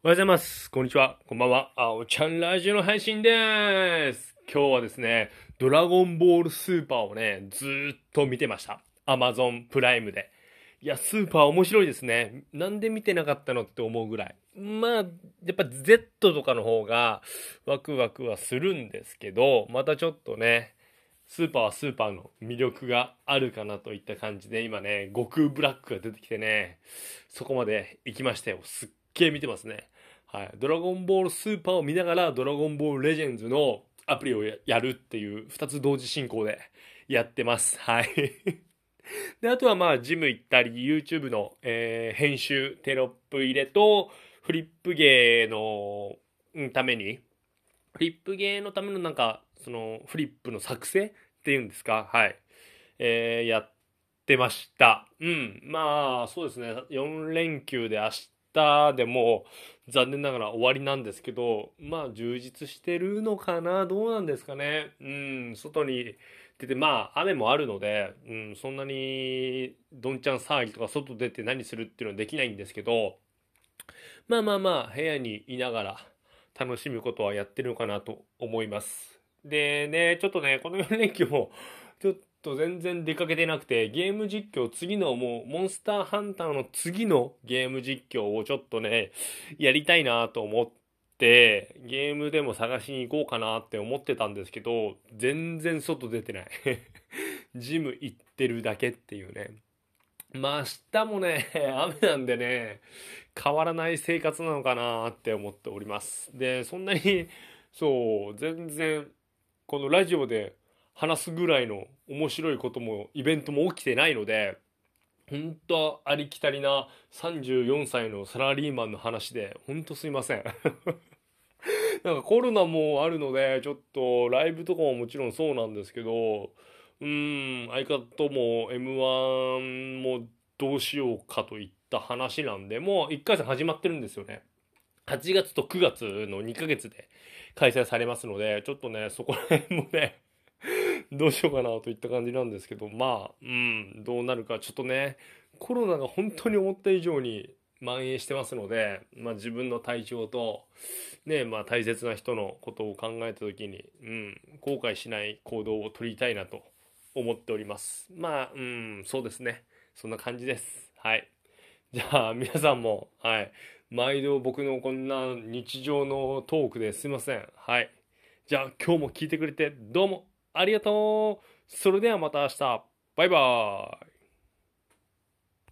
おはようございます。こんにちは。こんばんは。あおちゃんラジオの配信でーす。今日はですね、ドラゴンボールスーパーをね、ずーっと見てました。アマゾンプライムで。いや、スーパー面白いですね。なんで見てなかったのって思うぐらい。まあ、やっぱ Z とかの方がワクワクはするんですけど、またちょっとね、スーパーはスーパーの魅力があるかなといった感じで、今ね、悟空ブラックが出てきてね、そこまで行きましたよ。すっげえ見てますね。はい。ドラゴンボールスーパーを見ながら、ドラゴンボールレジェンズのアプリをやるっていう、二つ同時進行でやってます。はい。で、あとはまあ、ジム行ったり、YouTube の、えー編集、テロップ入れと、フリップ芸のために、フリップ芸のためのなんか、その、フリップの作成っていうんですか？はい。えーやってました。うん。まあ、そうですね。4連休で明日でも残念ながら終わりなんですけど、まあ、充実してるのかな？どうなんですかね？うん。外に出て、まあ、雨もあるので、うん、そんなに、どんちゃん騒ぎとか外出て何するっていうのはできないんですけど、まあまあまあ、部屋にいながら楽しむことはやってるのかなと思います。でね、ちょっとね、この4連休も、ちょっと全然出かけてなくて、ゲーム実況、次のもう、モンスターハンターの次のゲーム実況をちょっとね、やりたいなと思って、ゲームでも探しに行こうかなって思ってたんですけど、全然外出てない。ジム行ってるだけっていうね。まあ明日もね、雨なんでね、変わらない生活なのかなって思っております。で、そんなに、そう、全然、このラジオで話すぐらいの面白いことも、イベントも起きてないので、本当ありきたりな34歳のサラリーマンの話で、本当すいません。なんかコロナもあるので、ちょっとライブとかももちろんそうなんですけど、うん、相方も M1 もどうしようかといった話なんで、もう1回戦始まってるんですよね。8月と9月の2ヶ月で開催されますので、ちょっとね、そこら辺もね、どうしようかなといった感じなんですけど、まあ、うん、どうなるか、ちょっとね、コロナが本当に思った以上に蔓延してますので、まあ自分の体調と、ね、まあ大切な人のことを考えた時に、うん、後悔しない行動を取りたいなと思っております。まあ、うん、そうですね。そんな感じです。はい。じゃあ、皆さんも、はい。毎度僕のこんな日常のトークですいません。はい。じゃあ、今日も聞いてくれてどうもありがとうそれではまた明日。バイバーイ